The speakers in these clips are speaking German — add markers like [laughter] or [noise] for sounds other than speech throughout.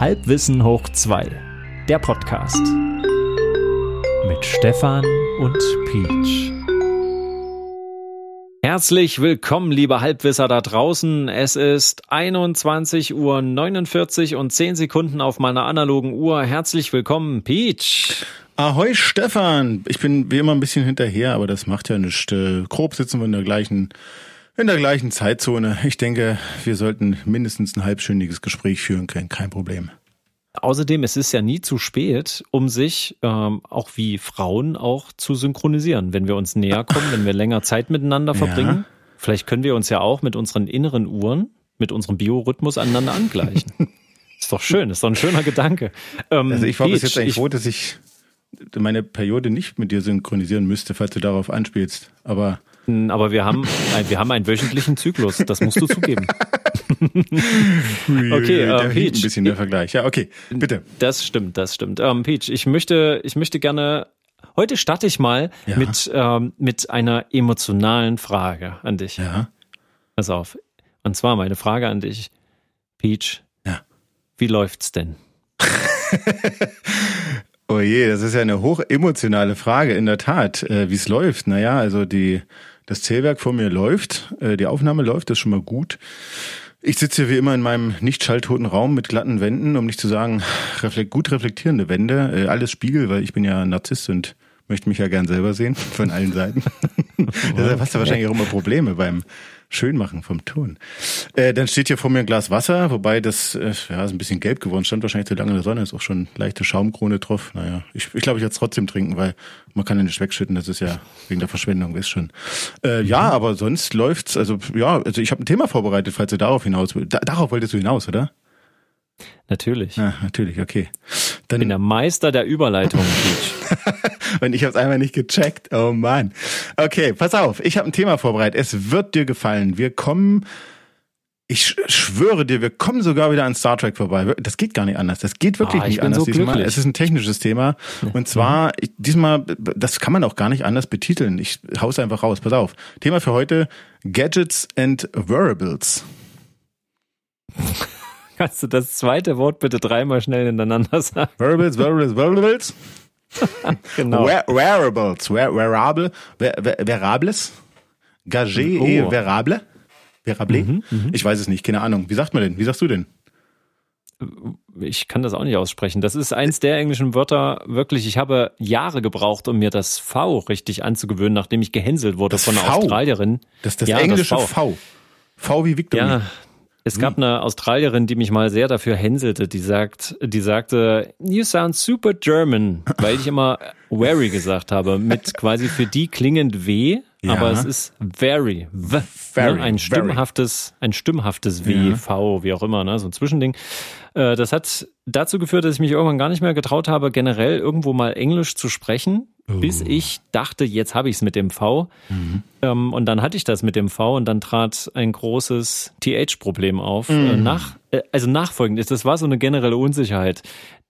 Halbwissen hoch 2, der Podcast. Mit Stefan und Peach. Herzlich willkommen, liebe Halbwisser da draußen. Es ist 21.49 Uhr und 10 Sekunden auf meiner analogen Uhr. Herzlich willkommen, Peach. Ahoi Stefan, ich bin wie immer ein bisschen hinterher, aber das macht ja nichts. Äh, grob sitzen wir in der gleichen in der gleichen Zeitzone. Ich denke, wir sollten mindestens ein halbstündiges Gespräch führen können, kein Problem. Außerdem, es ist ja nie zu spät, um sich ähm, auch wie Frauen auch zu synchronisieren, wenn wir uns näher kommen, wenn wir länger Zeit miteinander verbringen. Ja. Vielleicht können wir uns ja auch mit unseren inneren Uhren, mit unserem Biorhythmus aneinander angleichen. [laughs] ist doch schön, ist doch ein schöner Gedanke. Ähm, also ich war Peach, bis jetzt eigentlich ich, froh, dass ich meine Periode nicht mit dir synchronisieren müsste, falls du darauf anspielst. Aber aber wir haben, [laughs] wir haben einen wöchentlichen Zyklus, das musst du zugeben. [laughs] okay, äh, Peach. Ein bisschen der Vergleich. Ja, okay, bitte. Das stimmt, das stimmt. Ähm, Peach, ich möchte, ich möchte gerne, heute starte ich mal ja. mit, ähm, mit einer emotionalen Frage an dich. Ja. Pass auf. Und zwar meine Frage an dich, Peach. Ja. Wie läuft's denn? [laughs] Oh je, das ist ja eine hochemotionale Frage, in der Tat. Äh, Wie es läuft, naja, also die, das Zählwerk vor mir läuft, äh, die Aufnahme läuft, das ist schon mal gut. Ich sitze hier wie immer in meinem nicht schalltoten Raum mit glatten Wänden, um nicht zu sagen reflekt, gut reflektierende Wände, äh, alles Spiegel, weil ich bin ja Narzisst und möchte mich ja gern selber sehen, [laughs] von allen Seiten. [laughs] Deshalb hast du wahrscheinlich auch immer Probleme beim Schönmachen vom Ton. Äh, dann steht hier vor mir ein Glas Wasser, wobei das äh, ja, ist ein bisschen gelb geworden, stand wahrscheinlich zu lange in der Sonne, ist auch schon leichte Schaumkrone drauf. Naja, ich, ich glaube, ich werde es trotzdem trinken, weil man kann ja nicht wegschütten, das ist ja wegen der Verschwendung, ist schon. Äh, ja, mhm. aber sonst läuft's, also ja, also ich habe ein Thema vorbereitet, falls du darauf hinaus da, Darauf wolltest du hinaus, oder? Natürlich. Ja, natürlich, okay. Dann bin der Meister der Überleitung, [laughs] Und ich habe es einmal nicht gecheckt. Oh Mann. Okay, pass auf. Ich habe ein Thema vorbereitet. Es wird dir gefallen. Wir kommen, ich schwöre dir, wir kommen sogar wieder an Star Trek vorbei. Das geht gar nicht anders. Das geht wirklich ah, nicht anders so diesmal. Es ist ein technisches Thema. Und zwar, ich, diesmal, das kann man auch gar nicht anders betiteln. Ich hau's einfach raus. Pass auf. Thema für heute, Gadgets and Wearables. [laughs] Kannst du das zweite Wort bitte dreimal schnell hintereinander [laughs] sagen? [laughs] Wearables, Wearables, Wearables. genau. Wearables, Wearable, Wearables, Gagé oh. et Wearable, Wearable. Mhm, mhm, ich weiß es nicht, keine Ahnung. Wie sagt man denn? Wie sagst du denn? Ich kann das auch nicht aussprechen. Das ist eins der englischen Wörter, wirklich, ich habe Jahre gebraucht, um mir das V richtig anzugewöhnen, nachdem ich gehänselt wurde das von einer v. Australierin. Das ist das ja, englische das v. v. V wie Victor. Ja, es gab hm. eine Australierin, die mich mal sehr dafür hänselte, die sagt, die sagte, you sound super German, weil ich immer very gesagt habe, mit quasi für die klingend W, ja. aber es ist very, w, ne? very ne? ein stimmhaftes, ein stimmhaftes W, ja. V, wie auch immer, ne? so ein Zwischending. Äh, das hat dazu geführt, dass ich mich irgendwann gar nicht mehr getraut habe, generell irgendwo mal Englisch zu sprechen bis oh. ich dachte, jetzt habe ich es mit dem V. Mhm. Ähm, und dann hatte ich das mit dem V und dann trat ein großes TH-Problem auf. Mhm. Äh, nach, äh, also nachfolgend das war so eine generelle Unsicherheit.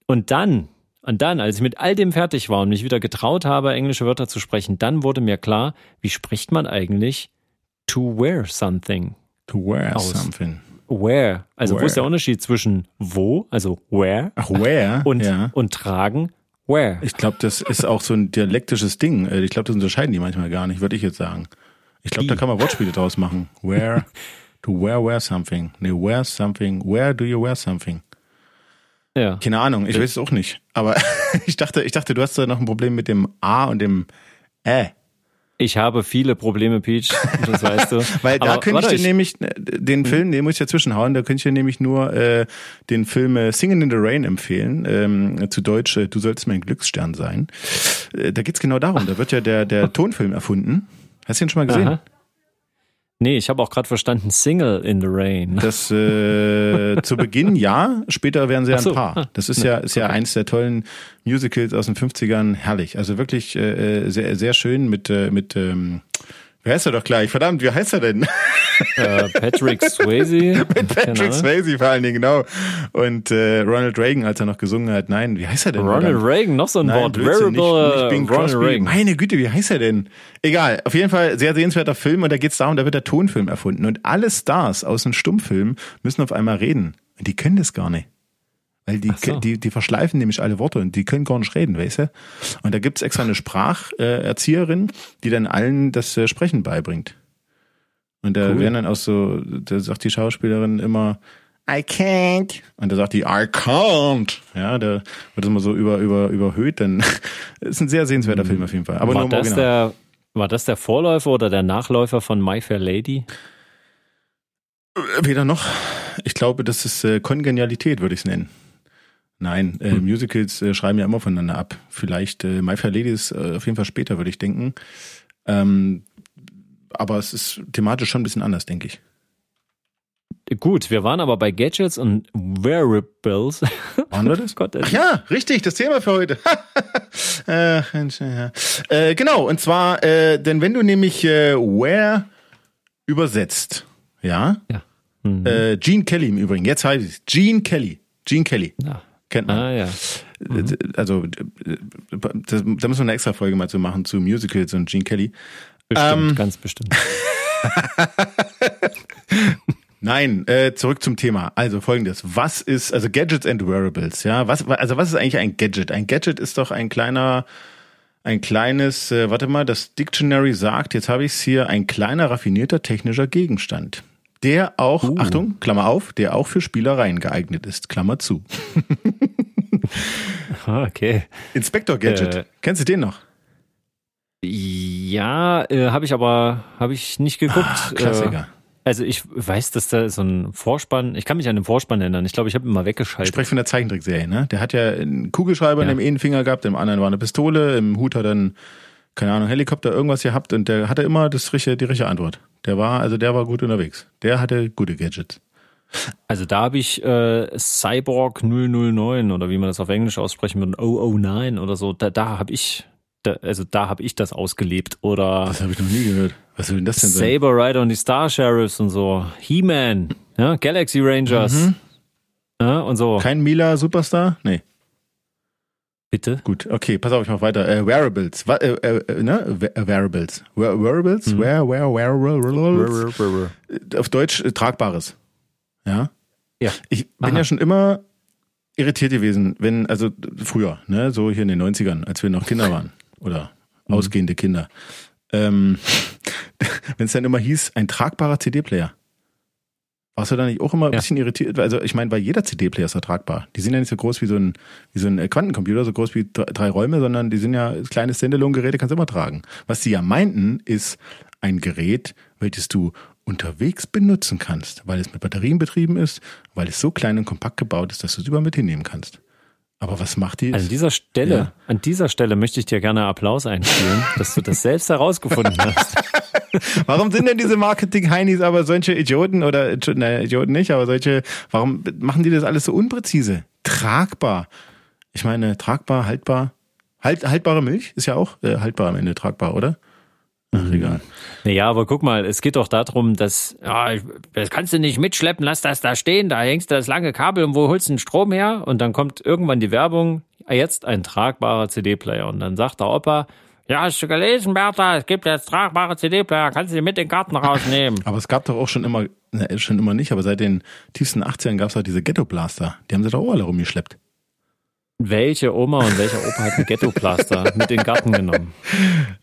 Und dann, und dann, als ich mit all dem fertig war und mich wieder getraut habe, englische Wörter zu sprechen, dann wurde mir klar, wie spricht man eigentlich to wear something? To wear aus? something. Where. Also where. wo ist der Unterschied zwischen wo, also where, Ach, where? und, ja. und tragen Where? Ich glaube, das ist auch so ein dialektisches Ding. Äh, ich glaube, das unterscheiden die manchmal gar nicht, würde ich jetzt sagen. Ich glaube, da kann man Wortspiele draus machen. Where, [laughs] to wear, wear something. Nee, wear something. Where do you wear something? Ja. Keine Ahnung, ich weiß es auch nicht. Aber [laughs] ich dachte, ich dachte, du hast da noch ein Problem mit dem A und dem Ä. Ich habe viele Probleme, Peach, das weißt du. [laughs] Weil da Aber, könnte ich dir nämlich äh, den Film, hm? den muss ich ja zwischenhauen, da könnte ich dir nämlich nur äh, den Film äh, Singing in the Rain empfehlen. Ähm, zu Deutsch, äh, du sollst mein Glücksstern sein. Äh, da geht's genau darum. Da wird ja der, der [laughs] Tonfilm erfunden. Hast du ihn schon mal gesehen? Aha. Nee, ich habe auch gerade verstanden, Single in the Rain. Das äh, zu Beginn ja, später werden sie ja ein Paar. Das ist ja ist ja eins der tollen Musicals aus den 50ern, herrlich. Also wirklich äh, äh, sehr sehr schön mit äh, mit ähm, Wer heißt er doch gleich? Verdammt, wie heißt er denn? Äh, Patrick Swayze. [laughs] Mit Patrick Swayze vor allen Dingen, genau. Und äh, Ronald Reagan, als er noch gesungen hat. Nein, wie heißt er denn? Ronald verdammt? Reagan, noch so ein Nein, Wort. Variable nicht, nicht Bing Ronald Reagan. Meine Güte, wie heißt er denn? Egal, auf jeden Fall sehr sehenswerter Film und da geht es darum, da wird der Tonfilm erfunden. Und alle Stars aus dem Stummfilm müssen auf einmal reden. Und die können das gar nicht. Weil die, so. die, die verschleifen nämlich alle Worte und die können gar nicht reden, weißt du? Und da gibt's extra eine Spracherzieherin, die dann allen das äh, Sprechen beibringt. Und da Cool. werden dann auch so, da sagt die Schauspielerin immer, I can't. Und da sagt die, I can't. Ja, da wird das mal so über, über, überhöht. Dann [laughs] ist ein sehr sehenswerter Film auf jeden Fall. Aber war, nur das Original. der, war das der Vorläufer oder der Nachläufer von My Fair Lady? Äh, Weder noch. Ich glaube, das ist äh, Kongenialität, würde ich es nennen. Nein, äh, Hm. Musicals äh, schreiben ja immer voneinander ab. Vielleicht äh, My Fair Lady ist äh, auf jeden Fall später, würde ich denken. Ähm, aber es ist thematisch schon ein bisschen anders, denke ich. Gut, wir waren aber bei Gadgets und Wearables. [laughs] Waren wir das? [laughs] Gott, Ach ja, richtig, das Thema für heute. [laughs] äh, äh, genau, und zwar, äh, denn wenn du nämlich äh, Where übersetzt, ja, Ja. Mhm. äh, Gene Kelly im Übrigen, jetzt heißt es Gene Kelly. Gene Kelly. Ja. Kennt man. Ah ja. Also, äh, das, da müssen wir eine extra Folge mal zu machen zu Musicals und Gene Kelly. Bestimmt, Ähm. ganz bestimmt. [laughs] Nein, äh, zurück zum Thema. Also folgendes. Was ist, also Gadgets and Wearables, ja? Was, also was ist eigentlich ein Gadget? Ein Gadget ist doch ein kleiner, ein kleines, äh, warte mal, das Dictionary sagt, jetzt habe ich es hier, ein kleiner raffinierter technischer Gegenstand. Der auch, Uh. Achtung, Klammer auf, der auch für Spielereien geeignet ist, Klammer zu. [laughs] Ah, Okay. Inspector Gadget. Äh. Kennst du den noch? Ja, äh, habe ich aber habe ich nicht geguckt. Ah, Klassiker. Äh, also ich weiß, dass da so ein Vorspann, ich kann mich an den Vorspann erinnern. Ich glaube, ich habe ihn mal Ich weggeschaltet. spreche von der Zeichentrickserie, ne? Der hat ja einen Kugelschreiber Ja. in dem einen Finger gehabt, im anderen war eine Pistole, im Hut hat er einen, keine Ahnung, Helikopter, irgendwas gehabt und der hatte immer das richtige, die richtige Antwort. Der war, also der war gut unterwegs. Der hatte gute Gadgets. Also da habe ich äh, Cyborg 009 oder wie man das auf Englisch aussprechen würde, 009 oder so. Da, da habe ich, da, also da habe ich das ausgelebt. Oder Das habe ich noch nie gehört. Was soll denn das denn sein? Saber Rider und die Star Sheriffs und so. He-Man, ja, Galaxy Rangers. Ja, und so. Kein Mila Superstar? Nee. Bitte? Gut, okay, pass auf, ich mach weiter. Äh, Wearables. Wa äh, äh, ne? We- äh, Wearables. Wear Wearables? Where, where, wearables? Auf Deutsch äh, Tragbares. Ja? Ja. Ich bin Aha. ja schon immer irritiert gewesen, wenn, also früher, ne, so hier in den 90ern, als wir noch Kinder [laughs] waren. Oder Mhm. ausgehende Kinder. Ähm, [laughs] wenn es dann immer hieß, ein tragbarer CD-Player. Warst du da nicht auch immer ein Ja. bisschen irritiert? Also ich meine, weil jeder CD-Player ist ja tragbar. Die sind ja nicht so groß wie so ein, wie so ein äh, Quantencomputer, so groß wie drei, drei Räume, sondern die sind ja kleine Standalone-Geräte, kannst du immer tragen. Was sie ja meinten, ist ein Gerät, welches du unterwegs benutzen kannst, weil es mit Batterien betrieben ist, weil es so klein und kompakt gebaut ist, dass du es überall mit hinnehmen kannst. Aber was macht die? An dieser Stelle, Ja. an dieser Stelle möchte ich dir gerne Applaus einspielen, [laughs] dass du das selbst herausgefunden hast. [laughs] Warum sind denn diese Marketing-Heinis aber solche Idioten oder, ne, Idioten nicht, aber solche, warum machen die das alles so unpräzise? Tragbar. Ich meine, tragbar, haltbar. Halt, haltbare Milch ist ja auch äh, haltbar am Ende tragbar, oder? Ach, egal. Naja, aber guck mal, es geht doch darum, dass, ja, das kannst du nicht mitschleppen, lass das da stehen, da hängst du das lange Kabel und wo holst du den Strom her? Und dann kommt irgendwann die Werbung, jetzt ein tragbarer CD-Player. Und dann sagt der Opa, ja, hast du gelesen, Bertha, es gibt jetzt tragbare CD-Player, kannst du die mit in den Garten rausnehmen. [laughs] Aber es gab doch auch schon immer, ne, schon immer nicht, aber seit den tiefsten 80ern gab es halt diese Ghetto-Blaster. Die haben sie doch auch alle rumgeschleppt. Welche Oma und welcher Opa hat einen Ghetto-Plaster [laughs] mit in den Garten genommen?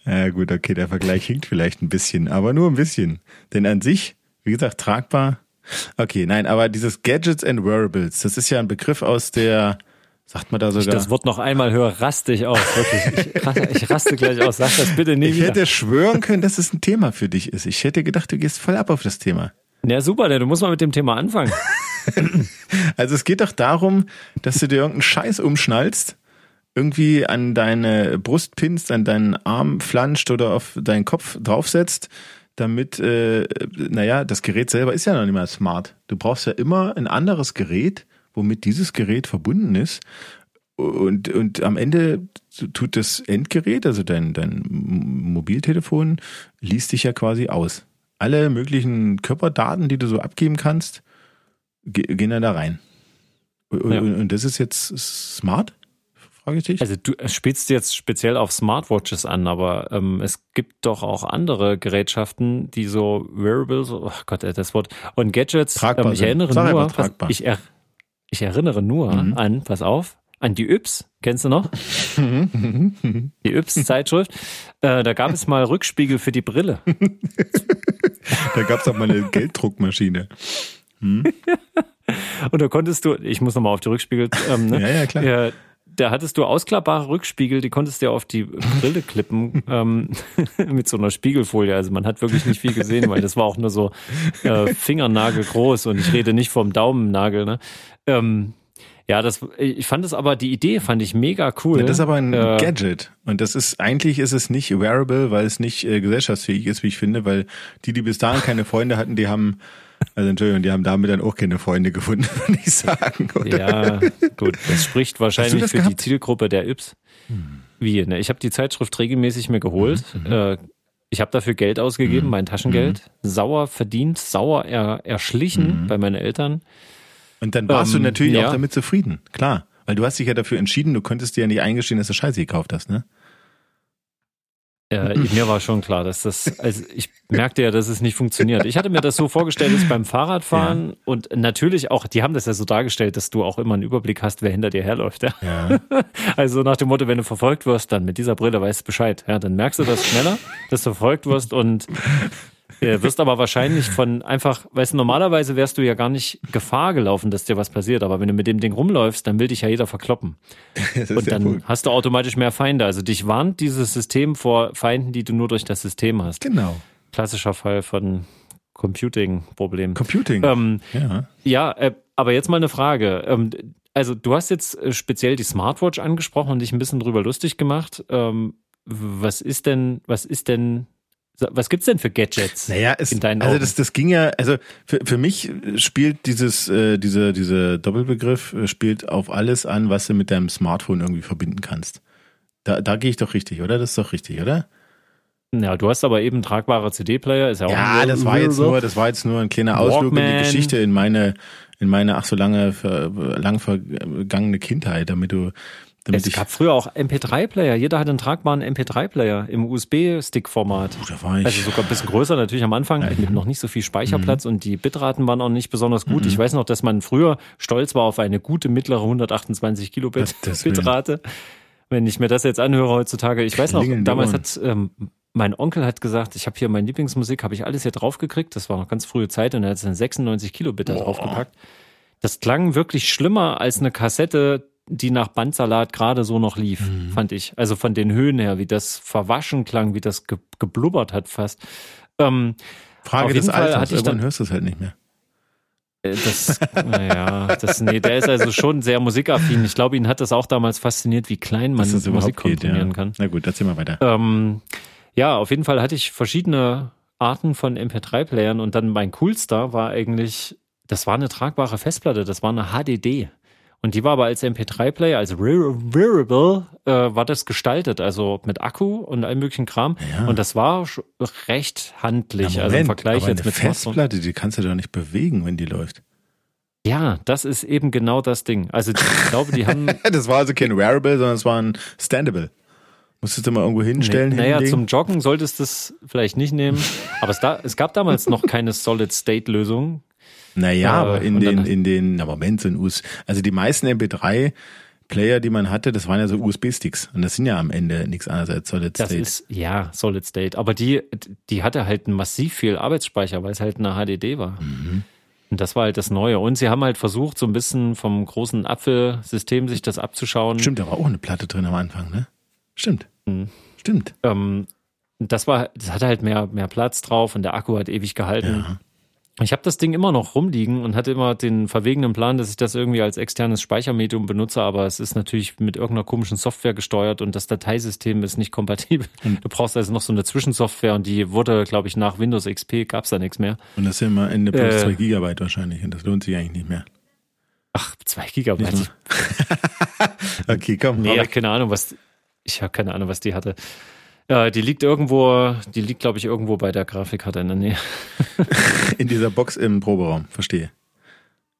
Ja gut, okay, der Vergleich hinkt vielleicht ein bisschen, aber nur ein bisschen. Denn an sich, wie gesagt, tragbar. Okay, nein, aber dieses Gadgets and Wearables, das ist ja ein Begriff aus der, sagt man da Ich sogar. das Wort noch einmal höre, raste ich aus. Wirklich. Ich, raste- ich raste gleich aus. Sag das bitte nie ich wieder. hätte schwören können, dass es ein Thema für dich ist. Ich hätte gedacht, du gehst voll ab auf das Thema. Ja, super, denn du musst mal mit dem Thema anfangen. [laughs] Also es geht doch darum, dass du dir irgendeinen Scheiß umschnallst, irgendwie an deine Brust pinnst, an deinen Arm flanscht oder auf deinen Kopf draufsetzt, damit, äh, naja, das Gerät selber ist ja noch nicht mal smart. Du brauchst ja immer ein anderes Gerät, womit dieses Gerät verbunden ist. Und, und am Ende tut das Endgerät, also dein, dein Mobiltelefon, liest dich ja quasi aus. Alle möglichen Körperdaten, die du so abgeben kannst, gehen dann da rein. Und, Ja. und, das ist jetzt smart? Frage ich dich. Also du spielst jetzt speziell auf Smartwatches an, aber ähm, es gibt doch auch andere Gerätschaften, die so Wearables, oh Gott, das Wort, und Gadgets, Tragbar ähm, ich sind. erinnere Sag nur, was, ich er, Ich erinnere nur mhm. an, pass auf, an die Yps, kennst du noch? [laughs] die Yps-Zeitschrift. Äh, da gab es mal Rückspiegel für die Brille. [laughs] da gab es auch mal eine Gelddruckmaschine. Hm? [laughs] Und da konntest du, ich muss nochmal auf die Rückspiegel. Ähm, ne? Ja, ja, klar. Ja, da hattest du ausklappbare Rückspiegel, die konntest du ja auf die Brille klippen [laughs] ähm, [laughs] mit so einer Spiegelfolie. Also man hat wirklich nicht viel gesehen, weil das war auch nur so äh, Fingernagel groß und ich rede nicht vom Daumennagel. Ne? Ähm, ja, das, ich fand es aber, die Idee fand ich mega cool. Ja, das ist aber ein äh, Gadget. Und das ist, eigentlich ist es nicht wearable, weil es nicht äh, gesellschaftsfähig ist, wie ich finde, weil die, die bis dahin keine Freunde hatten, die haben, also Entschuldigung, die haben damit dann auch keine Freunde gefunden, [laughs] würde ich sagen. Oder? Ja, gut. Das spricht wahrscheinlich das für gehabt? die Zielgruppe der Yps. Hm. Wie, ne? Ich habe die Zeitschrift regelmäßig mir geholt. Mhm. Äh, ich habe dafür Geld ausgegeben, mhm. mein Taschengeld. Mhm. Sauer verdient, sauer er, erschlichen mhm. bei meinen Eltern. Und dann warst ähm, du natürlich ja. auch damit zufrieden, klar. Weil du hast dich ja dafür entschieden, du könntest dir ja nicht eingestehen, dass du Scheiße gekauft hast, ne? Äh, mir war schon klar, dass das, also ich merkte ja, dass es nicht funktioniert. Ich hatte mir das so vorgestellt, dass beim Fahrradfahren ja. und natürlich auch, die haben das ja so dargestellt, dass du auch immer einen Überblick hast, wer hinter dir herläuft. Ja? ja. [laughs] Also nach dem Motto, wenn du verfolgt wirst, dann mit dieser Brille weißt du Bescheid. Ja, dann merkst du das schneller, dass du verfolgt wirst und äh, wirst aber wahrscheinlich von einfach, weißt du, normalerweise wärst du ja gar nicht Gefahr gelaufen, dass dir was passiert. Aber wenn du mit dem Ding rumläufst, dann will dich ja jeder verkloppen. [laughs] Und dann cool. hast du automatisch mehr Feinde. Also dich warnt dieses System vor Feinden, die du nur durch das System hast. Genau. Klassischer Fall von Computing-Problem. Computing. Ähm, ja. Ja, äh, aber jetzt mal eine Frage. Ähm, also du hast jetzt äh, speziell die Smartwatch angesprochen und dich ein bisschen drüber lustig gemacht. Ähm, was ist denn, was ist denn was gibt's denn für Gadgets? Naja, es, in deinen also das, das ging ja, also für, für mich spielt dieses, äh, diese, diese Doppelbegriff äh, spielt auf alles an, was du mit deinem Smartphone irgendwie verbinden kannst. Da, da gehe ich doch richtig, oder? Das ist doch richtig, oder? Ja, du hast aber eben tragbare CD-Player, ist ja auch Ja, das war jetzt nur, das war jetzt nur ein kleiner Ausflug in die Geschichte in meine, in meine ach so lange, lang vergangene Kindheit, damit du damit es gab früher auch MP3-Player. Jeder hatte einen tragbaren MP3-Player im USB-Stick-Format. Also sogar ein bisschen größer natürlich am Anfang, ja, mit noch nicht so viel Speicherplatz mhm. und die Bitraten waren auch nicht besonders gut. Mhm. Ich weiß noch, dass man früher stolz war auf eine gute mittlere 128 Kilobit Bitrate. Wenn ich mir das jetzt anhöre heutzutage, ich weiß noch, damals hat ähm, mein Onkel hat gesagt, ich habe hier meine Lieblingsmusik, habe ich alles hier draufgekriegt. Das war noch ganz frühe Zeit und er hat dann 96 Kilobit da draufgepackt. Das klang wirklich schlimmer als eine Kassette, die nach Bandsalat gerade so noch lief, mhm. fand ich. Also von den Höhen her, wie das verwaschen klang, wie das ge geblubbert hat fast. Ähm, Frage des Fall Alters, ich dann hörst du es halt nicht mehr. Äh, das, naja, das, nee, der ist also schon sehr musikaffin. Ich glaube, ihn hat das auch damals fasziniert, wie klein man Musik komponieren ja. kann. Na gut, erzähl mal weiter. Ähm, ja, auf jeden Fall hatte ich verschiedene Arten von MP3-Playern und dann mein coolster war eigentlich, das war eine tragbare Festplatte, das war eine HDD. Und die war aber als MP3-Player, als Wearable, äh, war das gestaltet, also mit Akku und allem möglichen Kram. Ja. Und das war recht handlich, ja, also im Vergleich aber jetzt eine mit Festplatte, die kannst du doch nicht bewegen, wenn die läuft. Ja, das ist eben genau das Ding. Also ich glaube, die haben. [laughs] das war also kein Wearable, sondern es war ein Standable. Musstest du mal irgendwo hinstellen? Nee, naja, zum Joggen solltest du es vielleicht nicht nehmen. [laughs] Aber es, da, es gab damals noch keine Solid-State-Lösung. Naja, äh, aber in den, in den, na Moment, so ein US, also die meisten MP3 Player, die man hatte, das waren ja so USB-Sticks. Und das sind ja am Ende nichts anderes als Solid State. Das ist, ja, Solid State. Aber die, die hatte halt massiv viel Arbeitsspeicher, weil es halt eine HDD war. Mhm. Und das war halt das Neue. Und sie haben halt versucht, so ein bisschen vom großen Apfelsystem sich das abzuschauen. Stimmt, da war auch eine Platte drin am Anfang, ne? Stimmt. Mhm. Stimmt. Ähm, das war, das hatte halt mehr, mehr Platz drauf und der Akku hat ewig gehalten. Ja. Ich habe das Ding immer noch rumliegen und hatte immer den verwegenen Plan, dass ich das irgendwie als externes Speichermedium benutze, aber es ist natürlich mit irgendeiner komischen Software gesteuert und das Dateisystem ist nicht kompatibel. Hm. Du brauchst also noch so eine Zwischensoftware und die wurde, glaube ich, nach Windows XP gab's da nichts mehr. Und das sind immer Ende plus äh, zwei Gigabyte wahrscheinlich und das lohnt sich eigentlich nicht mehr. Ach, zwei Gigabyte. [laughs] okay, komm. Nee, keine Ahnung, was ich habe keine Ahnung, was die hatte. Ja, die liegt irgendwo, die liegt, glaube ich, irgendwo bei der Grafikkarte in der Nähe. [laughs] in dieser Box im Proberaum, verstehe.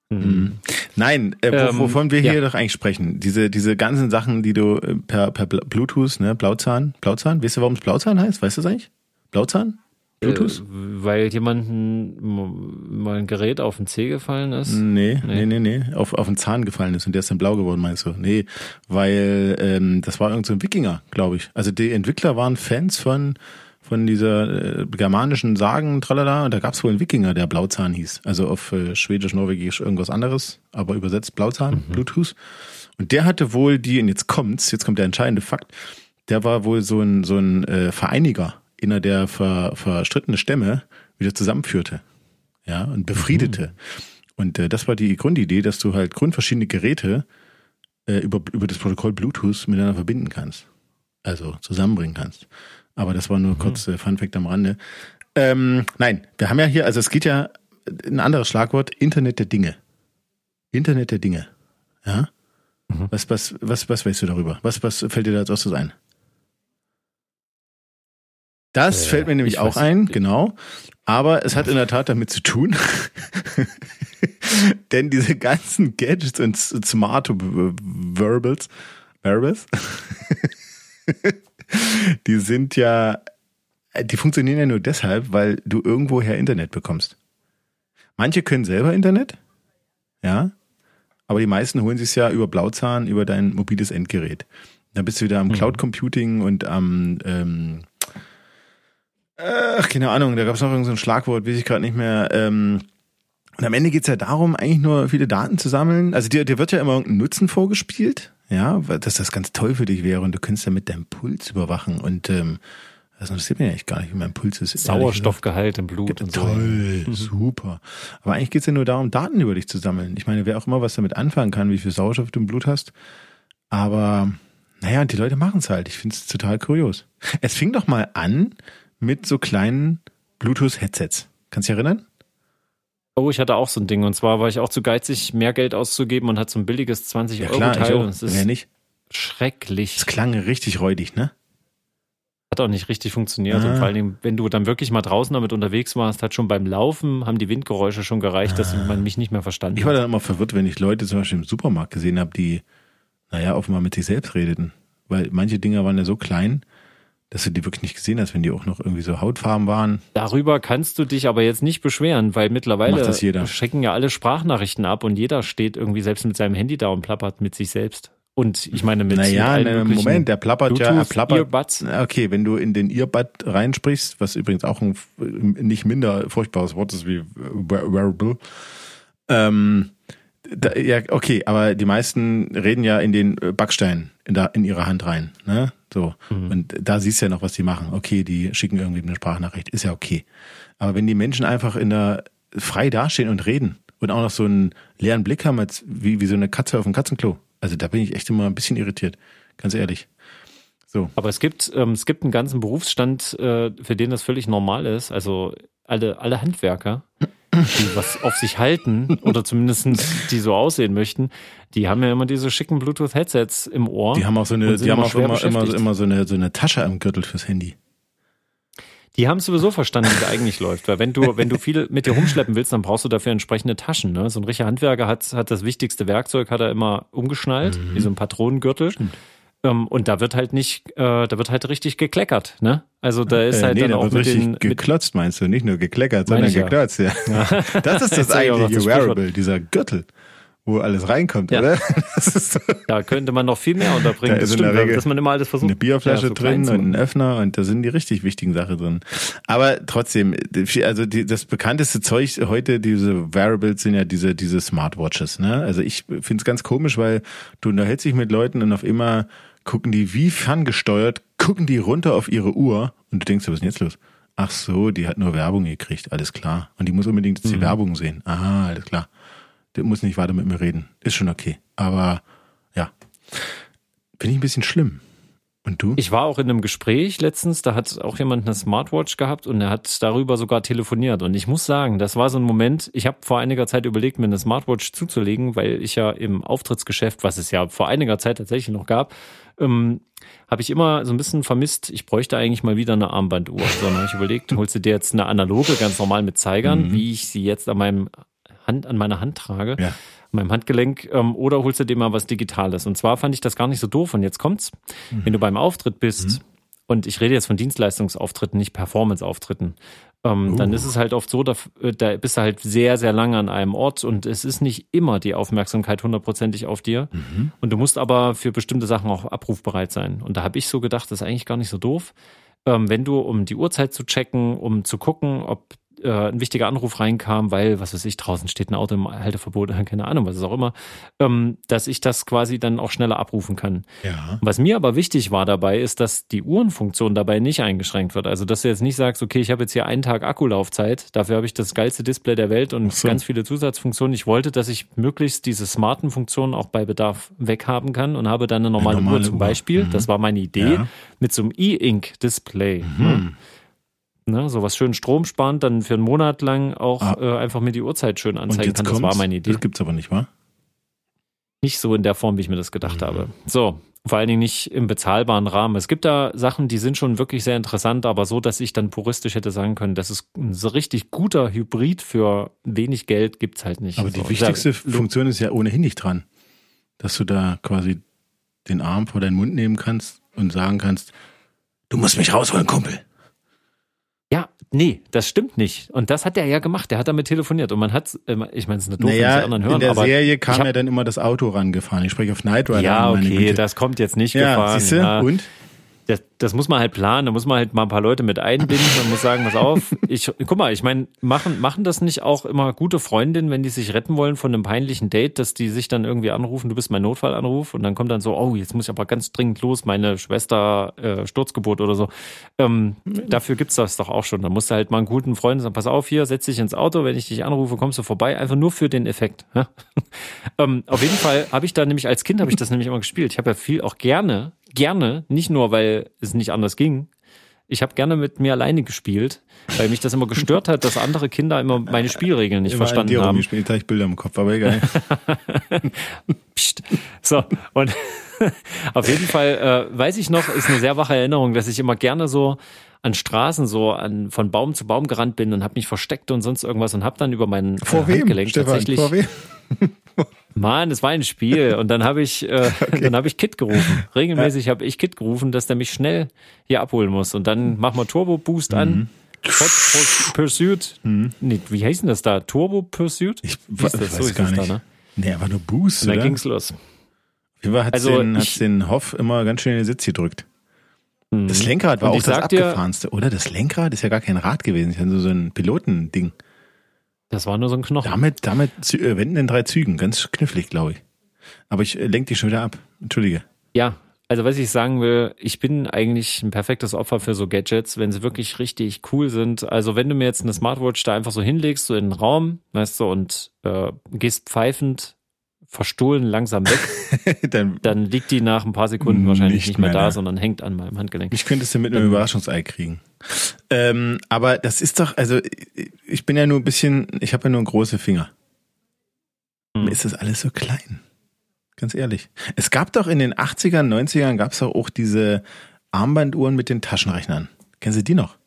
Mhm. mhm. Nein, äh, ähm, wovon wir hier ja. doch eigentlich sprechen, diese, diese ganzen Sachen, die du äh, per, per Bluetooth, ne, Blauzahn, Blauzahn, weißt du, warum es Blauzahn heißt? Weißt du das eigentlich? Blauzahn? Bluetooth? Äh, weil jemandem mal ein Gerät auf den Zeh gefallen ist? Nee, nee, nee, nee, Auf, auf den Zahn gefallen ist und der ist dann blau geworden, meinst du? Nee, weil ähm, das war irgend so ein Wikinger, glaube ich. Also die Entwickler waren Fans von von dieser äh, germanischen Sagen, tralala, und da gab es wohl einen Wikinger, der Blauzahn hieß. Also auf äh, Schwedisch, Norwegisch irgendwas anderes, aber übersetzt Blauzahn, mhm. Bluetooth. Und der hatte wohl die, und jetzt kommt's, jetzt kommt der entscheidende Fakt, der war wohl so ein, so ein äh, Vereiniger inner der ver, verstrittene Stämme wieder zusammenführte. Ja, und befriedete. Mhm. Und äh, das war die Grundidee, dass du halt grundverschiedene Geräte äh, über, über das Protokoll Bluetooth miteinander verbinden kannst. Also zusammenbringen kannst. Aber das war nur mhm. kurz äh, Fun Fact am Rande. Ähm, nein, wir haben ja hier, also es geht ja ein anderes Schlagwort, Internet der Dinge. Internet der Dinge. Ja? Mhm. Was, was, was, was weißt du darüber? Was, was fällt dir da als erstes ein? Das äh, fällt mir nämlich auch ein, genau. Aber es hat in der Tat damit zu tun, [laughs] denn diese ganzen Gadgets und smart Verbals, Verbals, [laughs] die sind ja, die funktionieren ja nur deshalb, weil du irgendwoher Internet bekommst. Manche können selber Internet, ja, aber die meisten holen sich ja über Blauzahn, über dein mobiles Endgerät. Dann bist du wieder am mhm. Cloud Computing und am ähm, Ach, keine Ahnung, da gab es noch irgendein so Schlagwort, weiß ich gerade nicht mehr. Ähm, und am Ende geht's ja darum, eigentlich nur viele Daten zu sammeln. Also dir, dir wird ja immer irgendein Nutzen vorgespielt, ja, dass das ganz toll für dich wäre und du könntest ja mit deinem Puls überwachen und ähm, das interessiert mich eigentlich gar nicht, wie mein Puls ist. Sauerstoffgehalt im Blut und toll, so. Mhm. super. Aber eigentlich geht's ja nur darum, Daten über dich zu sammeln. Ich meine, wer auch immer was damit anfangen kann, wie viel Sauerstoff du im Blut hast. Aber naja, die Leute machen's halt. Ich find's total kurios. Es fing doch mal an mit so kleinen Bluetooth-Headsets. Kannst du dich erinnern? Oh, ich hatte auch so ein Ding. Und zwar war ich auch zu geizig, mehr Geld auszugeben und hatte so ein billiges 20 ja, Euro Teil. Und es ist nicht. schrecklich. Es klang richtig räudig, ne? Hat auch nicht richtig funktioniert. Ah. Und vor allen Dingen, wenn du dann wirklich mal draußen damit unterwegs warst, hat schon beim Laufen, haben die Windgeräusche schon gereicht, ah. dass man mich nicht mehr verstanden Ich war dann immer verwirrt, wenn ich Leute zum Beispiel im Supermarkt gesehen habe, die, naja, offenbar mit sich selbst redeten. Weil manche Dinger waren ja so klein, dass du die wirklich nicht gesehen hast, wenn die auch noch irgendwie so Hautfarben waren. Darüber kannst du dich aber jetzt nicht beschweren, weil mittlerweile schicken ja alle Sprachnachrichten ab und jeder steht irgendwie selbst mit seinem Handy da und plappert mit sich selbst. Und ich meine mit Naja, ne, Moment, der plappert Bluetooth, ja, er plappert. Earbuds. Okay, wenn du in den Earbud reinsprichst, was übrigens auch ein nicht minder furchtbares Wort ist wie wearable, ähm, da, ja, okay, aber die meisten reden ja in den Backstein in, da, in ihre Hand rein. Ne? So. Mhm. Und da siehst du ja noch, was die machen. Okay, die schicken irgendwie eine Sprachnachricht. Ist ja okay. Aber wenn die Menschen einfach in der frei dastehen und reden und auch noch so einen leeren Blick haben, als wie, wie so eine Katze auf dem Katzenklo. Also da bin ich echt immer ein bisschen irritiert. Ganz ehrlich. So. Aber es gibt, ähm, es gibt einen ganzen Berufsstand, äh, für den das völlig normal ist. Also alle, alle Handwerker [clears throat] die was auf sich halten oder zumindest die so aussehen möchten, die haben ja immer diese schicken Bluetooth-Headsets im Ohr. Die haben auch so eine, die haben auch immer, immer, immer so eine, so eine Tasche am Gürtel fürs Handy. Die haben sowieso verstanden, wie es eigentlich läuft. Weil wenn du, wenn du viel mit dir rumschleppen willst, dann brauchst du dafür entsprechende Taschen. Ne? So ein richtiger Handwerker hat, hat das wichtigste Werkzeug, hat er immer umgeschnallt, mhm. wie so ein Patronengürtel. Stimmt. Ähm, und da wird halt nicht, äh, da wird halt richtig gekleckert, ne? Also da ist äh, halt nee, dann da auch wird richtig den, geklotzt, meinst du? Nicht nur gekleckert, sondern geklotzt, ja. [laughs] ja. Das ist das eigentliche Wearable, dieser Gürtel wo alles reinkommt, ja. oder? [laughs] So. Da könnte man noch viel mehr unterbringen. Da ist stimmt, der Regel dass man immer alles versucht. Eine Bierflasche ja, so drin und ein Öffner und da sind die richtig wichtigen Sachen drin. Aber trotzdem, also die, das bekannteste Zeug heute, diese Wearables sind ja diese, diese Smartwatches. Ne? Also ich finde es ganz komisch, weil du unterhältst dich mit Leuten und auf immer gucken die wie ferngesteuert, gucken die runter auf ihre Uhr und du denkst, was ist denn jetzt los? Ach so, die hat nur Werbung gekriegt, alles klar. Und die muss unbedingt jetzt die mhm. Werbung sehen. Aha, alles klar der muss nicht weiter mit mir reden. Ist schon okay. Aber ja, finde ich ein bisschen schlimm. Und du? Ich war auch in einem Gespräch letztens, da hat auch jemand eine Smartwatch gehabt und er hat darüber sogar telefoniert. Und ich muss sagen, das war so ein Moment, ich habe vor einiger Zeit überlegt, mir eine Smartwatch zuzulegen, weil ich ja im Auftrittsgeschäft, was es ja vor einiger Zeit tatsächlich noch gab, ähm, habe ich immer so ein bisschen vermisst, ich bräuchte eigentlich mal wieder eine Armbanduhr. Sondern ich überlegt, holst du dir jetzt eine analoge, ganz normal mit Zeigern, mhm. wie ich sie jetzt an meinem Hand, an meiner Hand trage, ja. an meinem Handgelenk, ähm, oder holst du dir mal was Digitales. Und zwar fand ich das gar nicht so doof. Und jetzt kommt's, mhm. wenn du beim Auftritt bist mhm. Und ich rede jetzt von Dienstleistungsauftritten, nicht Performance-Auftritten, ähm, uh. dann ist es halt oft so, da, äh, da bist du halt sehr, sehr lange an einem Ort und es ist nicht immer die Aufmerksamkeit hundertprozentig auf dir. Mhm. Und du musst aber für bestimmte Sachen auch abrufbereit sein. Und da habe ich so gedacht, das ist eigentlich gar nicht so doof. Ähm, wenn du, um die Uhrzeit zu checken, um zu gucken, ob äh, ein wichtiger Anruf reinkam, weil, was weiß ich, draußen steht ein Auto im Halteverbot, [laughs] keine Ahnung, was ist auch immer, ähm, dass ich das quasi dann auch schneller abrufen kann. Ja. Was mir aber wichtig war dabei, ist, dass die Uhrenfunktion dabei nicht eingeschränkt wird. Also, dass du jetzt nicht sagst, okay, ich habe jetzt hier einen Tag Akkulaufzeit, dafür habe ich das geilste Display der Welt und so. ganz viele Zusatzfunktionen. Ich wollte, dass ich möglichst diese smarten Funktionen auch bei Bedarf weghaben kann und habe dann eine normale, eine normale Uhr zum Beispiel, mhm. das war meine Idee, ja. mit so einem E-Ink-Display. Mhm. Ne? ne, so was schön stromsparend, dann für einen Monat lang auch ah. äh, einfach mir die Uhrzeit schön anzeigen kann. Das war meine Idee. Das gibt's aber nicht, wa? Nicht so in der Form, wie ich mir das gedacht mhm. habe. So, vor allen Dingen nicht im bezahlbaren Rahmen. Es gibt da Sachen, die sind schon wirklich sehr interessant, aber so, dass ich dann puristisch hätte sagen können, das ist ein so richtig guter Hybrid für wenig Geld gibt's halt nicht. Aber die so. wichtigste sag, Funktion ist ja ohnehin nicht dran, dass du da quasi den Arm vor deinen Mund nehmen kannst und sagen kannst, du musst mich rausholen, Kumpel. Nee, das stimmt nicht. Und das hat er ja gemacht. Der hat damit telefoniert. Und man hat, ich meine, es ist eine doof, naja, wenn die anderen hören. In der aber Serie kam ja dann immer das Auto rangefahren. Ich spreche auf Knight Rider. Ja, okay, das kommt jetzt nicht ja, gefahren. Siehste? Ja. Und? Das, das muss man halt planen, da muss man halt mal ein paar Leute mit einbinden und muss sagen, pass auf, [laughs] ich, guck mal, ich meine, machen, machen das nicht auch immer gute Freundinnen, wenn die sich retten wollen von einem peinlichen Date, dass die sich dann irgendwie anrufen, du bist mein Notfallanruf und dann kommt dann so, oh, jetzt muss ich aber ganz dringend los, meine Schwester äh, Sturzgeburt oder so. Ähm, dafür gibt's das doch auch schon. Da musst du halt mal einen guten Freund sagen, pass auf hier, setz dich ins Auto, wenn ich dich anrufe, kommst du vorbei, einfach nur für den Effekt. [laughs] ähm, auf jeden Fall habe ich da nämlich als Kind habe ich das nämlich immer gespielt. Ich habe ja viel auch gerne gerne, nicht nur, weil es nicht anders ging. Ich habe gerne mit mir alleine gespielt, weil mich das immer gestört hat, dass andere Kinder immer meine Spielregeln nicht immer verstanden dir haben. Gespielt, ich Bilder im Kopf, aber egal. [laughs] Psst. So, und [laughs] auf jeden Fall äh, weiß ich noch, ist eine sehr wache Erinnerung, dass ich immer gerne so an Straßen so an von Baum zu Baum gerannt bin und habe mich versteckt und sonst irgendwas und habe dann über meinen Vor äh, Handgelenk wem, tatsächlich Vor wem? [laughs] Mann, es war ein Spiel und dann habe ich äh, [laughs] okay. dann habe ich Kit gerufen. Regelmäßig habe ich Kit gerufen, dass der mich schnell hier abholen muss und dann machen wir Turbo Boost mhm. an. Hot Pursuit. Mhm. Nee, wie heißt denn das da? Turbo Pursuit? Ich weiß, das? weiß so gar nicht. Da, ne? Nee, aber nur Boost, und dann oder? ging's los. Wie war, hat also den, hat's den Hoff immer ganz schön in den Sitz gedrückt. Mhm. Das Lenkrad war auch das abgefahrenste, oder? Das Lenkrad ist ja gar kein Rad gewesen, das ist ja so ein Pilotending. Das war nur so ein Knochen. Damit, damit äh, wenden in drei Zügen, ganz knifflig, glaube ich. Aber ich äh, lenke dich schon wieder ab. Entschuldige. Ja, also was ich sagen will, ich bin eigentlich ein perfektes Opfer für so Gadgets, wenn sie wirklich richtig cool sind. Also wenn du mir jetzt eine Smartwatch da einfach so hinlegst, so in den Raum, weißt du, und äh, gehst pfeifend verstohlen langsam weg, [laughs] dann, dann liegt die nach ein paar Sekunden wahrscheinlich nicht, nicht mehr, mehr, da, ne? sondern hängt an meinem Handgelenk. Ich könnte es ja mit einem Überraschungsei kriegen. Ähm, aber das ist doch, also ich bin ja nur ein bisschen, ich habe ja nur große Finger. Hm. Mir ist das alles so klein. Ganz ehrlich. Es gab doch in den 80ern, 90ern gab es doch auch diese Armbanduhren mit den Taschenrechnern. Kennen Sie die noch?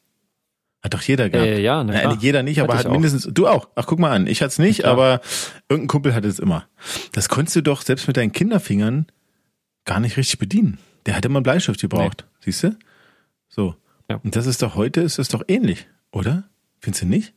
Hat doch jeder gehabt. Äh, ja, ne, Na, jeder nicht, aber hat mindestens, du auch. Ach, guck mal an. Ich hatte es nicht, ja, aber irgendein Kumpel hatte es immer. Das konntest du doch selbst mit deinen Kinderfingern gar nicht richtig bedienen. Der hat immer einen Bleistift gebraucht. Nee. Siehst du? So. Ja. Und das ist doch heute, ist das doch ähnlich, oder? Findest du nicht?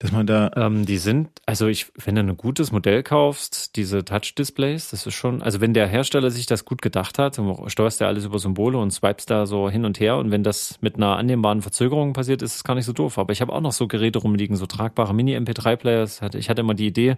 Dass man da. Ähm, die sind, also ich, wenn du ein gutes Modell kaufst, diese Touch-Displays, das ist schon, also wenn der Hersteller sich das gut gedacht hat, steuerst du alles über Symbole und swipest da so hin und her und wenn das mit einer annehmbaren Verzögerung passiert, ist es gar nicht so doof. Aber ich habe auch noch so Geräte rumliegen, so tragbare Mini-MP3-Players. Ich hatte immer die Idee,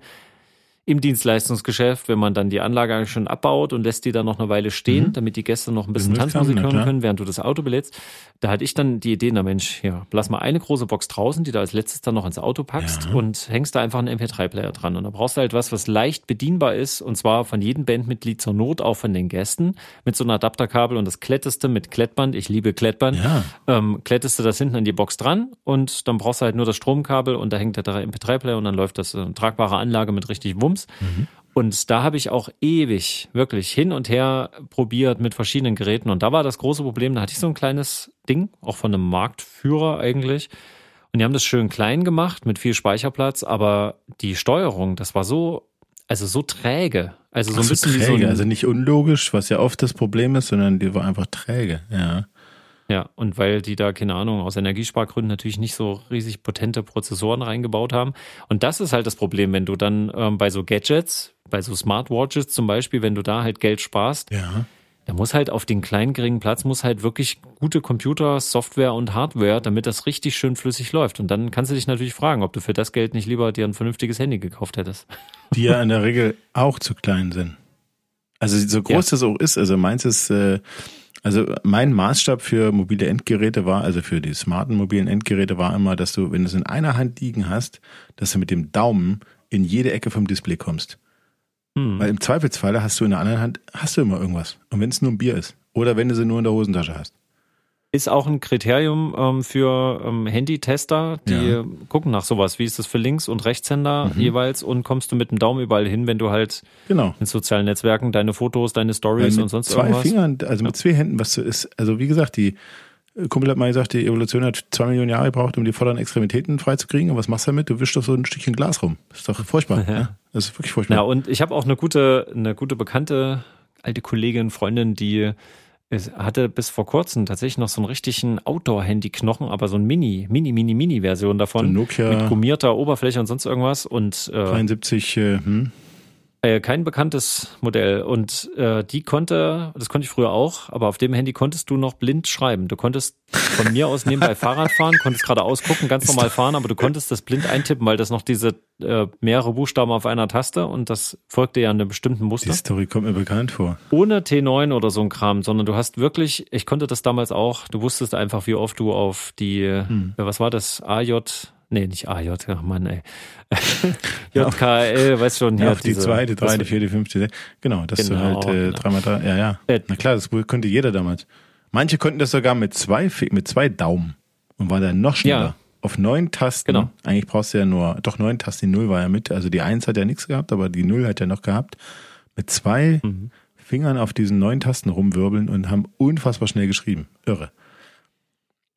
im Dienstleistungsgeschäft, wenn man dann die Anlage eigentlich schon abbaut und lässt die dann noch eine Weile stehen, mhm. damit die Gäste noch ein bisschen Tanzmusik hören können, während du das Auto belädst. Da hatte ich dann die Idee, na Mensch, ja, lass mal eine große Box draußen, die du als letztes dann noch ins Auto packst ja. und hängst da einfach einen MP3-Player dran. Und da brauchst du halt was, was leicht bedienbar ist und zwar von jedem Bandmitglied zur Not, auch von den Gästen, mit so einem Adapterkabel und das kletteste mit Klettband, ich liebe Klettband, ja. ähm, klettest du das hinten an die Box dran und dann brauchst du halt nur das Stromkabel und da hängt der MP3-Player und dann läuft das eine tragbare Anlage mit richtig Wumms Bums. Mhm. Und da habe ich auch ewig wirklich hin und her probiert mit verschiedenen Geräten. Und da war das große Problem, da hatte ich so ein kleines Ding, auch von einem Marktführer eigentlich. Und die haben das schön klein gemacht mit viel Speicherplatz, aber die Steuerung, das war so also so träge. Also so ein bisschen träge, wie so ein, also nicht unlogisch, was ja oft das Problem ist, sondern die war einfach träge, ja. Ja, und weil die da, keine Ahnung, aus Energiespargründen natürlich nicht so riesig potente Prozessoren reingebaut haben. Und das ist halt das Problem, wenn du dann ähm, bei so Gadgets, bei so Smartwatches zum Beispiel, wenn du da halt Geld sparst, Ja. da muss halt auf den kleinen, geringen Platz muss halt wirklich gute Computer, Software und Hardware, damit das richtig schön flüssig läuft. Und dann kannst du dich natürlich fragen, ob du für das Geld nicht lieber dir ein vernünftiges Handy gekauft hättest. Die ja in der Regel auch zu klein sind. Also so groß das auch ist, also meins ist, äh, also mein Maßstab für mobile Endgeräte war, also für die smarten mobilen Endgeräte war immer, dass du, wenn du es in einer Hand liegen hast, dass du mit dem Daumen in jede Ecke vom Display kommst. Hm. Weil im Zweifelsfalle hast du in der anderen Hand, hast du immer irgendwas. Und wenn es nur ein Bier ist. Oder wenn du sie nur in der Hosentasche hast. Ist auch ein Kriterium ähm, für ähm, Handytester, die Ja. gucken nach sowas. Wie ist das für Links- und Rechtshänder Mhm. jeweils und kommst du mit dem Daumen überall hin, wenn du halt Genau. in sozialen Netzwerken deine Fotos, deine Stories und sonst zwei irgendwas. Fingern, also mit zwei Händen, was so ist, also wie gesagt, die äh, Kumpel hat mal gesagt, die Evolution hat zwei Millionen Jahre gebraucht, um die vorderen Extremitäten freizukriegen. Und was machst du damit? Du wischst doch so ein Stückchen Glas rum. Das ist doch furchtbar. [laughs] ja. Das ist wirklich furchtbar. Ja, und ich habe auch eine gute, eine gute bekannte alte Kollegin, Freundin, die es hatte bis vor kurzem tatsächlich noch so einen richtigen Outdoor-Handy-Knochen, aber so ein Mini, Mini, Mini, Mini-Version davon. Nokia- Mit gummierter Oberfläche und sonst irgendwas. Und äh, 73, äh, hm. Äh, kein bekanntes Modell. Und äh, die konnte, das konnte ich früher auch, aber auf dem Handy konntest du noch blind schreiben. Du konntest von mir aus nebenbei [laughs] Fahrrad fahren, konntest geradeaus gucken, ganz normal fahren, aber du konntest das blind eintippen, weil das noch diese äh, mehrere Buchstaben auf einer Taste und das folgte ja einem bestimmten Die Muster. Story kommt mir bekannt vor. Ohne T9 oder so ein Kram, sondern du hast wirklich, ich konnte das damals auch, du wusstest einfach, wie oft du auf die, Hm. äh, was war das, AJ, nee, nicht AJ, ach Mann, ey. [laughs] JKL, weißt schon, Ja, auf die diese- zweite, dritte, vierte, fünfte. Genau, dass du Genau, halt äh, genau. dreimal drei, ja, ja. Äh, Na klar, das konnte jeder damals. Manche konnten das sogar mit zwei, mit zwei Daumen und war dann noch schneller. Ja. Auf neun Tasten. Genau. Eigentlich brauchst du ja nur, doch neun Tasten, die Null war ja mit. Also die Eins hat ja nichts gehabt, aber die Null hat ja noch gehabt. Mit zwei Mhm. Fingern auf diesen neun Tasten rumwirbeln und haben unfassbar schnell geschrieben. Irre.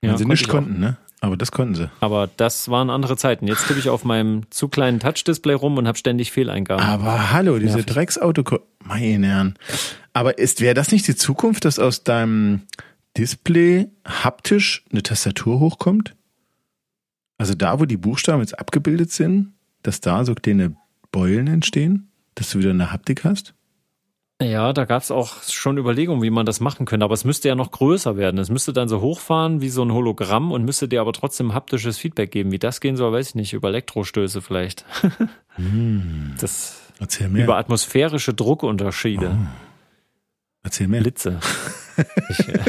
Wenn Ja, sie konnte nicht ich auch. konnten, ne? Aber das konnten sie. Aber das waren andere Zeiten. Jetzt tippe ich auf meinem zu kleinen Touch-Display rum und habe ständig Fehleingaben. Aber hallo, diese Nervig. Drecksauto. Meine Herren. Aber ist, wäre das nicht die Zukunft, dass aus deinem Display haptisch eine Tastatur hochkommt? Also da, wo die Buchstaben jetzt abgebildet sind, dass da so kleine Beulen entstehen, dass du wieder eine Haptik hast? Ja, da gab es auch schon Überlegungen, wie man das machen könnte. Aber es müsste ja noch größer werden. Es müsste dann so hochfahren wie so ein Hologramm und müsste dir aber trotzdem haptisches Feedback geben. Wie das gehen soll, weiß ich nicht. Über Elektrostöße vielleicht. Das Erzähl mehr. über atmosphärische Druckunterschiede. Erzähl mehr. Blitze. [laughs] Ich, äh,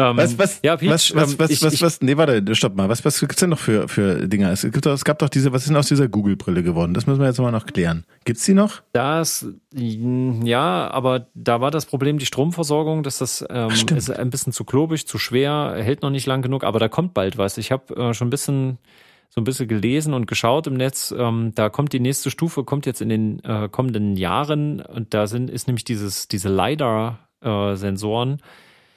ähm, Was, was, ja, Peach, was, was, ähm, was, ich, was, was, nee, warte, stopp mal. Was, was gibt's denn noch für, für Dinger? Es, gibt es gab doch diese, was ist denn aus dieser Google-Brille geworden? Das müssen wir jetzt mal noch klären. Gibt's die noch? Das, ja, aber da war das Problem die Stromversorgung, dass das ähm, Stimmt. ist ein bisschen zu klobig, zu schwer, hält noch nicht lang genug, aber da kommt bald was. Ich habe äh, schon ein bisschen so ein bisschen gelesen und geschaut im Netz. Ähm, da kommt die nächste Stufe, kommt jetzt in den äh, kommenden Jahren und da sind ist nämlich dieses diese LiDAR-Sensoren,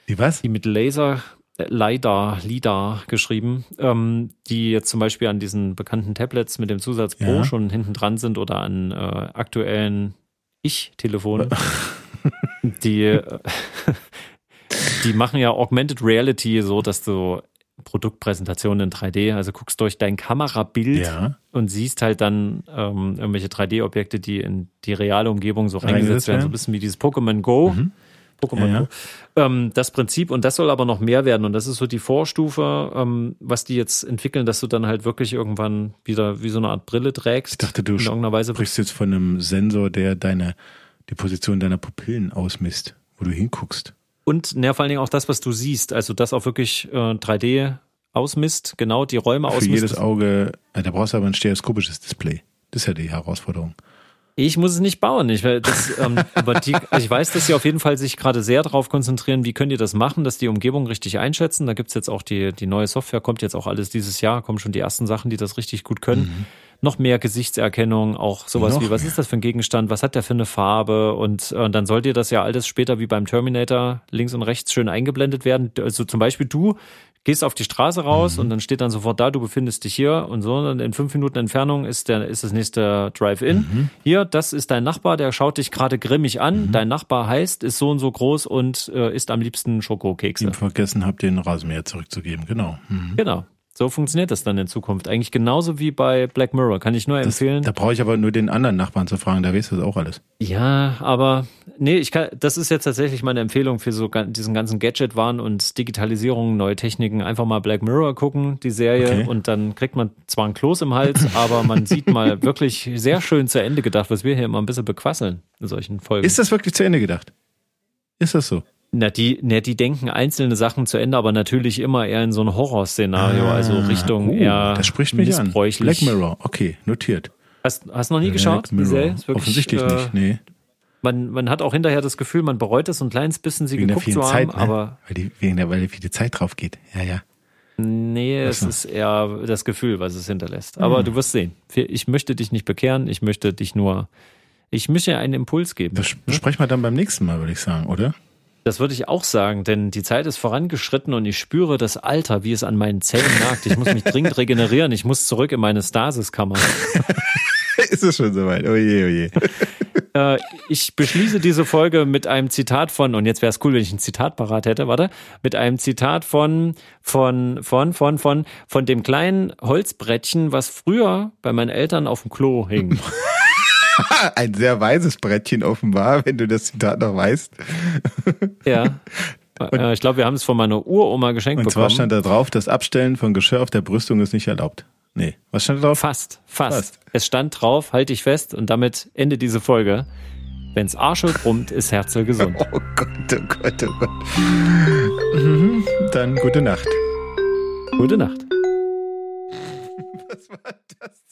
Die was? die mit Laser äh, LiDAR, LiDAR geschrieben, ähm, die jetzt zum Beispiel an diesen bekannten Tablets mit dem Zusatz Pro Ja. schon hinten dran sind oder an äh, aktuellen Ich-Telefonen. [laughs] die, äh, die machen ja Augmented Reality so, dass du Produktpräsentationen in 3D, also guckst durch dein Kamerabild Ja. und siehst halt dann ähm, irgendwelche 3D-Objekte, die in die reale Umgebung so reingesetzt werden, so ein bisschen wie dieses Pokémon Go. Pokémon Ja, ja. Ähm, das Prinzip, und das soll aber noch mehr werden. Und das ist so die Vorstufe, ähm, was die jetzt entwickeln, dass du dann halt wirklich irgendwann wieder wie so eine Art Brille trägst. Ich dachte, du sprichst jetzt von einem Sensor, der deine, die Position deiner Pupillen ausmisst, wo du hinguckst. Und ja, vor allen Dingen auch das, was du siehst. Also das auch wirklich äh, 3D ausmisst, genau die Räume Für ausmisst. jedes Auge, äh, da brauchst du aber ein stereoskopisches Display. Das ist ja die Herausforderung. Ich muss es nicht bauen. Ich, das, ähm, [laughs] aber die, ich weiß, dass sie auf jeden Fall sich gerade sehr darauf konzentrieren, wie könnt ihr das machen, dass die Umgebung richtig einschätzen. Da gibt's jetzt auch die, die neue Software, kommt jetzt auch alles dieses Jahr, kommen schon die ersten Sachen, die das richtig gut können. Noch mehr Gesichtserkennung, auch sowas Noch wie, was mehr. ist das für ein Gegenstand, was hat der für eine Farbe und äh, dann soll dir das ja alles später wie beim Terminator links und rechts schön eingeblendet werden. Also zum Beispiel du gehst auf die Straße raus und dann steht dann sofort da, du befindest dich hier und so. Und in fünf Minuten Entfernung ist der ist das nächste Drive-In. Hier, das ist dein Nachbar, der schaut dich gerade grimmig an. Dein Nachbar heißt, ist so und so groß und äh, isst am liebsten Schokokekse. Ihm vergessen habt, den Rasenmäher zurückzugeben, genau. Mhm. Genau. So funktioniert das dann in Zukunft. Eigentlich genauso wie bei Black Mirror. Kann ich nur Das, empfehlen. da brauche ich aber nur den anderen Nachbarn zu fragen, der weiß das auch alles. Ja, aber nee, ich kann, das ist jetzt tatsächlich meine Empfehlung für so diesen ganzen Gadget-Wahn und Digitalisierung, neue Techniken. Einfach mal Black Mirror gucken, die Serie, Okay. und dann kriegt man zwar ein Kloß im Hals, [laughs] aber man sieht mal wirklich sehr schön zu Ende gedacht, was wir hier immer ein bisschen bequasseln in solchen Folgen. Ist das wirklich zu Ende gedacht? Ist das so? Na, die, na, die denken einzelne Sachen zu Ende, aber natürlich immer eher in so ein Horrorszenario, also Richtung uh, eher Das spricht mich an. Black Mirror, okay, notiert. Hast, hast noch nie geschaut? Black die Mirror. Wirklich, Offensichtlich äh, nicht, nee. Man, man hat auch hinterher das Gefühl, man bereut es ein kleines bisschen, sie Wegen geguckt zu Zeit, haben, ne? aber weil, die, wegen der, weil die viele Zeit drauf geht. Ja, ja. nee, es ist eher das Gefühl, was es hinterlässt. Aber Hm. du wirst sehen. Ich möchte dich nicht bekehren, ich möchte dich nur, ich möchte einen Impuls geben. Das besprechen wir dann beim nächsten Mal, würde ich sagen, oder? Das würde ich auch sagen, denn die Zeit ist vorangeschritten und ich spüre das Alter, wie es an meinen Zellen nagt. Ich muss mich dringend regenerieren, ich muss zurück in meine Stasiskammer. [laughs] Ist es schon soweit? Oh je, oh. [laughs] Äh, ich beschließe diese Folge mit einem Zitat von, und jetzt wäre es cool, wenn ich ein Zitat parat hätte, warte, mit einem Zitat von, von, von, von, von, von dem kleinen Holzbrettchen, was früher bei meinen Eltern auf dem Klo hing. [laughs] [laughs] Ein sehr weises Brettchen offenbar, wenn du das Zitat noch weißt. ja. [laughs] Und, ich glaube, wir haben es von meiner Uroma geschenkt bekommen. Und zwar stand da drauf, das Abstellen von Geschirr auf der Brüstung ist nicht erlaubt. Nee, was stand da drauf? Fast, fast. fast. Es stand drauf, halte ich fest und damit endet diese Folge. Wenn's Arschel brummt, ist Herzl gesund. [laughs] Oh Gott, oh Gott, oh Gott. Mhm. Dann gute Nacht. Gute Nacht. Was war das?